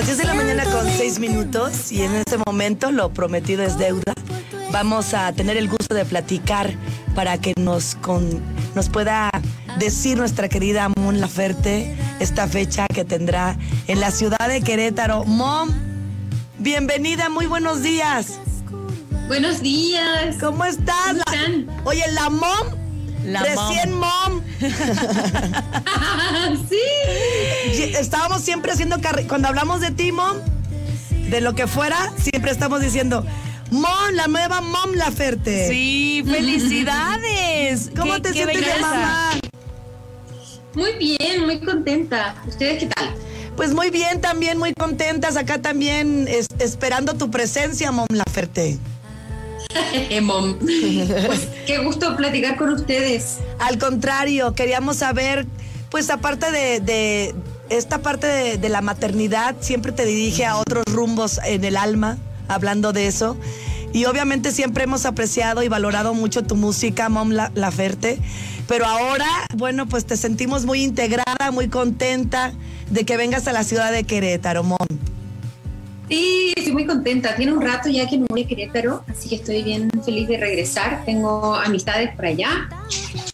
Las 10 de la mañana con 6 minutos y en este momento lo prometido es deuda. Vamos a tener el gusto de platicar para que nos, con, nos pueda decir nuestra querida Mon Laferte esta fecha que tendrá en la ciudad de Querétaro. Mom, bienvenida, muy buenos días. Buenos días. ¿Cómo estás? ¿Cómo La- están? Oye, la mom, La recién mom. sí. Y Estábamos siempre haciendo carri- cuando hablamos de ti, mom, de lo que fuera, siempre estamos diciendo, mom, la nueva mom Laferte. Sí, felicidades. ¿Cómo Qué- te qué sientes de mamá? Muy bien, muy contenta. ¿Ustedes qué tal? Pues muy bien, también muy contentas. Acá también es- esperando tu presencia, Mom Laferte. Mom. Pues qué gusto platicar con ustedes. Al contrario, queríamos saber, pues aparte de, de esta parte de, de la maternidad, siempre te dirige a otros rumbos en el alma, hablando de eso. Y obviamente siempre hemos apreciado y valorado mucho tu música, Mom La- Laferte. Pero ahora, bueno, pues te sentimos muy integrada, muy contenta de que vengas a la ciudad de Querétaro, Mom. Sí, estoy muy contenta. Tiene un rato ya que no voy a Querétaro, así que estoy bien feliz de regresar. Tengo amistades por allá,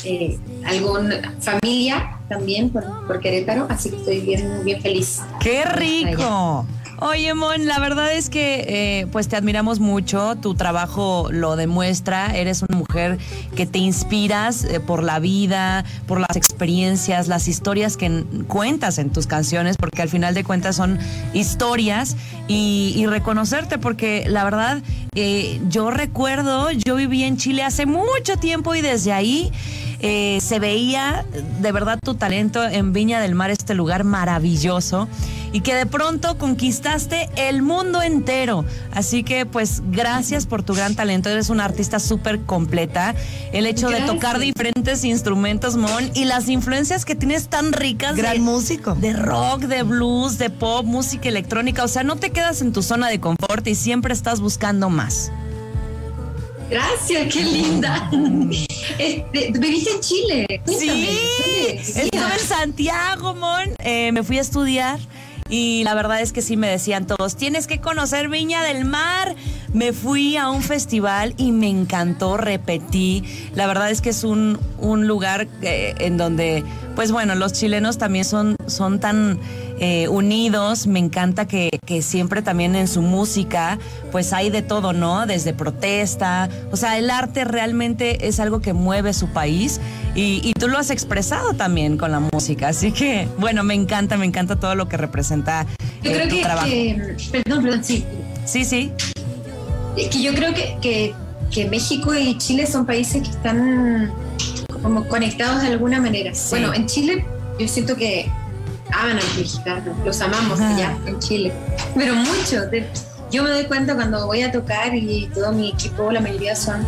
eh, alguna familia también por, por Querétaro, así que estoy bien, bien feliz. ¡Qué rico! Oye, Mon, la verdad es que eh, pues te admiramos mucho, tu trabajo lo demuestra, eres una mujer que te inspiras eh, por la vida, por las experiencias, las historias que cuentas en tus canciones, porque al final de cuentas son historias y, y reconocerte, porque la verdad eh, yo recuerdo, yo viví en Chile hace mucho tiempo y desde ahí eh, se veía de verdad tu talento en Viña del Mar, este lugar maravilloso, y que de pronto conquistaste el mundo entero. Así que pues gracias por tu gran talento, eres una artista súper completa. El hecho de tocar diferentes instrumentos, Mon, y las influencias que tienes tan ricas Gran de, músico. de rock, de blues, de pop, música electrónica. O sea, no te quedas en tu zona de confort y siempre estás buscando más. Gracias, qué linda. Este, ¿Viviste en Chile? Cuéntame, Sí, ¿dónde estuve en Santiago, Mon. Eh, me fui a estudiar y la verdad es que sí me decían todos, tienes que conocer Viña del Mar. Me fui a un festival y me encantó, repetí. La verdad es que es un, un lugar eh, en donde, pues bueno, los chilenos también son, son tan eh, unidos. Me encanta que, que siempre también en su música, pues hay de todo, ¿no? Desde protesta. O sea, el arte realmente es algo que mueve su país y, y tú lo has expresado también con la música. Así que, bueno, me encanta, me encanta todo lo que representa Yo eh, creo tu que, trabajo. que- perdón, perdón, sí. Sí, sí. Es que yo creo que, que, que México y Chile son países que están como conectados de alguna manera. Sí. Bueno, en Chile yo siento que aman a los mexicanos, los amamos Ajá. allá en Chile, pero mucho. de- yo me doy cuenta cuando voy a tocar y todo mi equipo, la mayoría son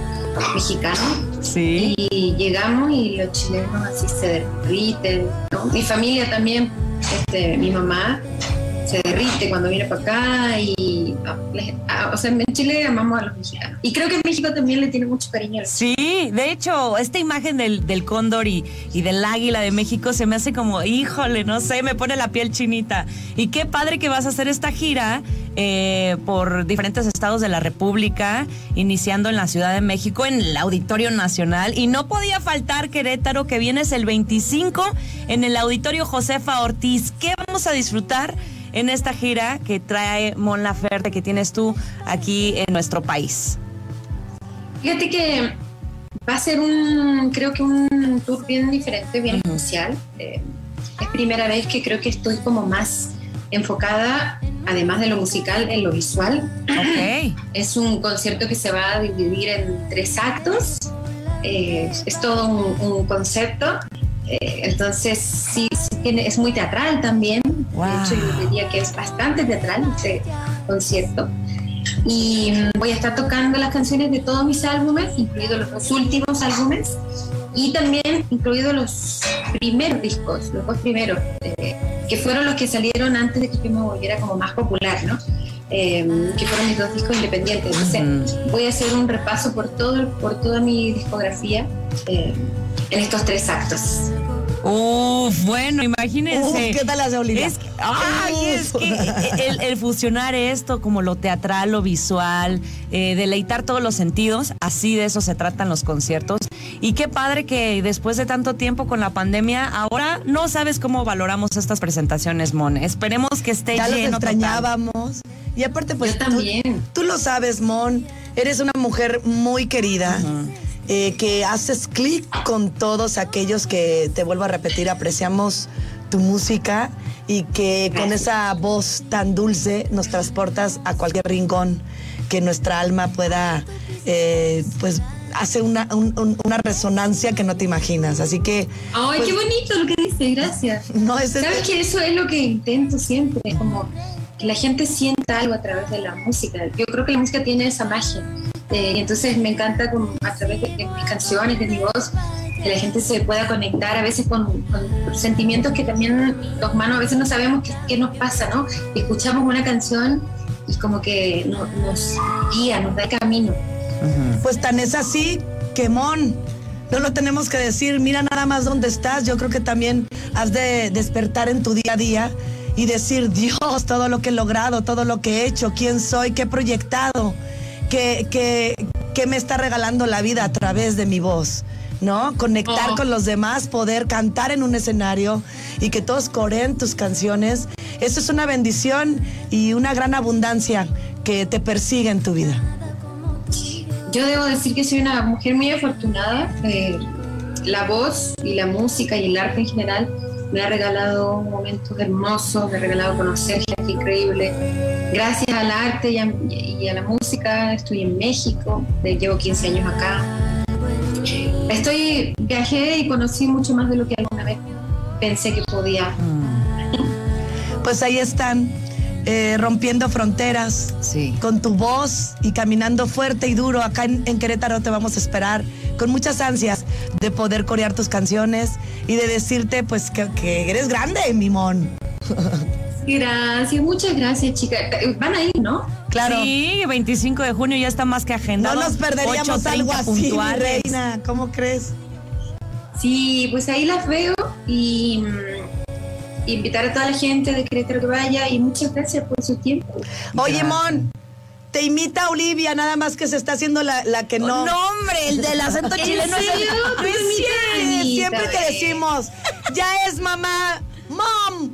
mexicanos, Sí. y llegamos y los chilenos así se derriten. ¿no? Mi familia también, este, mi mamá se derrite cuando viene para acá y ah, ah, o sea, en Chile amamos a los mexicanos. Y creo que México también le tiene mucho cariño Sí, de hecho, esta imagen del, del cóndor y, y del águila de México se me hace como, híjole, no sé, me pone la piel chinita. Y qué padre que vas a hacer esta gira eh, por diferentes estados de la República, iniciando en la Ciudad de México, en el Auditorio Nacional. Y no podía faltar Querétaro, que vienes el 25 en el Auditorio Josefa Ortiz. ¿Qué vamos a disfrutar? En esta gira que trae Mon Laferte, que tienes tú aquí en nuestro país. Fíjate que va a ser un, creo que un tour bien diferente, bien especial. Eh, es primera vez que creo que estoy como más enfocada, además de lo musical, en lo visual. Ok. Es un concierto que se va a dividir en tres actos. Eh, es todo un, un concepto. Eh, entonces, sí, sí tiene- es muy teatral también. Wow. De hecho, yo diría que es bastante teatral este concierto. Y mm, voy a estar tocando las canciones de todos mis álbumes, incluidos los dos últimos álbumes. Y también incluidos los primeros discos, los dos primeros, eh, que fueron los que salieron antes de que yo me volviera como más popular, ¿no? Eh, que fueron mis dos discos independientes. Entonces, Ujú. voy a hacer un repaso por todo por toda mi discografía eh, en estos tres actos. Uf, bueno, imagínense. Uf, ¿qué tal hace Olivia? Es que, ay, es que el, el fusionar esto como lo teatral, lo visual, eh, deleitar todos los sentidos, así de eso se tratan los conciertos. Y qué padre que después de tanto tiempo con la pandemia, ahora no sabes cómo valoramos estas presentaciones, Mon. Esperemos que esté ya lleno. los extrañábamos. Y aparte, pues Yo tú- también. Tú, lo sabes, Mon. Eres una mujer muy querida. Eh, que haces clic con todos aquellos que, te vuelvo a repetir, apreciamos tu música y que con esa voz tan dulce nos transportas a cualquier rincón que nuestra alma pueda, eh, pues, hace una, un- un- una resonancia que no te imaginas. Así que, Ay, pues, qué bonito lo que dice, gracias. no es Sabes que eso es lo que intento siempre, como que la gente sienta algo a través de la música. Yo creo que la música tiene esa magia. Eh, entonces me encanta como a través de, de mis canciones, de mi voz, que la gente se pueda conectar a veces con, con sentimientos que también los humanos a veces no sabemos qué, qué nos pasa, ¿no? Escuchamos una canción y como que no- nos guía, nos da camino. Pues tan es así que Mon, no lo tenemos que decir, mira nada más dónde estás, yo creo que también has de despertar en tu día a día y decir, Dios, todo lo que he logrado, todo lo que he hecho, quién soy, qué he proyectado, qué- qué me está regalando la vida a través de mi voz. ¿No? Conectar Oh. con los demás, poder cantar en un escenario y que todos coreen tus canciones. Eso es una bendición y una gran abundancia que te persigue en tu vida. Yo debo decir que soy una mujer muy afortunada. eh, la voz y la música y el arte en general me ha regalado momentos hermosos, me ha regalado conocer gente increíble. Gracias al arte y a, y a la música estoy en México, llevo 15 años acá. Estoy, viajé y conocí mucho más de lo que alguna vez pensé que podía. pues ahí están, eh, rompiendo fronteras, Sí. con tu voz y caminando fuerte y duro. Acá en, en Querétaro te vamos a esperar con muchas ansias de poder corear tus canciones y de decirte pues que, que eres grande, Mimón. Gracias, muchas gracias, chicas. Van a ir, ¿no? Claro. Sí, 25 de junio ya está más que No agendado. nos perderíamos 8:30 algo así, reina. ¿Cómo crees? Sí, pues ahí las veo y mm, invitar a toda la gente de Querétaro que vaya y muchas gracias por su tiempo. Oye. Mon, te imita Olivia, nada más que se está haciendo la, la que no. No, hombre, el del acento ¿En chileno es el- Siempre que güey. decimos, ya es mamá, mom.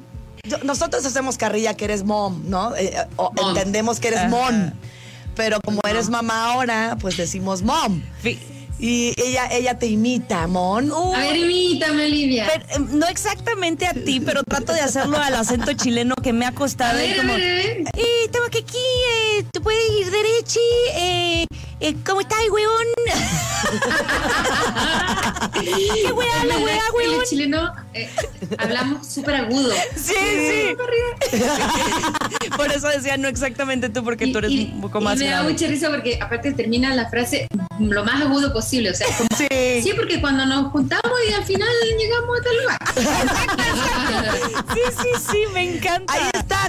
Nosotros hacemos carrilla que eres mom, ¿no? Eh, eh, o Mom. entendemos que eres Ajá. mon. Pero como eres mamá ahora, pues decimos mom. Fi- Y ella, ella te imita, mon. A ver, imítame, Olivia. Pero, eh, no exactamente a ti, pero trato de hacerlo al acento chileno que me ha costado. ver, a como, ver, a ver. Eh, ¿cómo estás, weón? ¿Qué weá, la weá? Los chilenos eh, hablamos súper agudo. Sí, sí. Por eso decía, no exactamente tú, porque tú eres Y- un poco y más me da mucha risa porque aparte termina la frase lo más agudo posible. O sea, como, Sí. sí, porque cuando nos juntamos y al final llegamos a tal lugar. Sí, sí, sí, me encanta. Ahí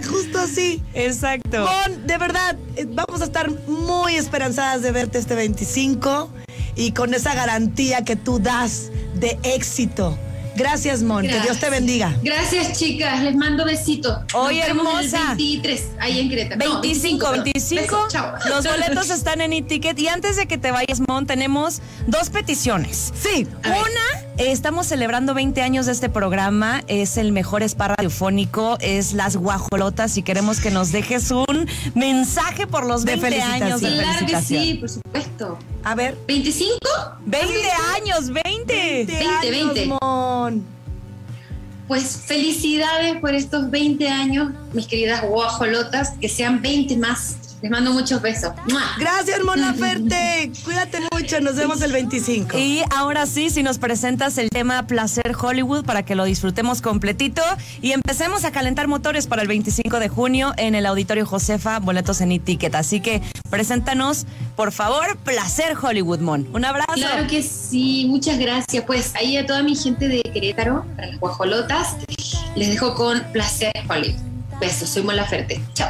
justo así. Exacto. Mon, de verdad, eh, vamos a estar muy esperanzadas de verte este 25 y con esa garantía que tú das de éxito. Gracias, Mon. Que Dios te bendiga. Gracias, chicas. Les mando besitos. El hermosa. 23, ahí en. No, 25, perdón. 25. Besos, chao. Los boletos están en e-ticket. Y antes de que te vayas, Mon, tenemos dos peticiones. Sí. A. Una, estamos celebrando 20 años de este programa. Es el mejor spa radiofónico. Es Las Guajolotas. Y queremos que nos dejes un mensaje por los De 20 años de Claro que sí, por supuesto. A ver. ¿25? 20 años, 20. 20 20, años, 20. Mon. Pues felicidades por estos 20 años, mis queridas guajolotas, que sean 20 más. Les mando muchos besos. ¡Mua! Gracias, Mon Laferte. Cuídate mucho. Nos vemos el 25. Y ahora sí, si nos presentas el tema Placer Hollywood para que lo disfrutemos completito y empecemos a calentar motores para el 25 de junio en el Auditorio Josefa, boletos en e-ticket. Así que preséntanos, por favor, Placer Hollywood, Mon. Un abrazo. Claro que sí, muchas gracias. Pues ahí a toda mi gente de Querétaro, para las guajolotas, les dejo con placer Hollywood. Besos, soy Mola Ferte. Chao.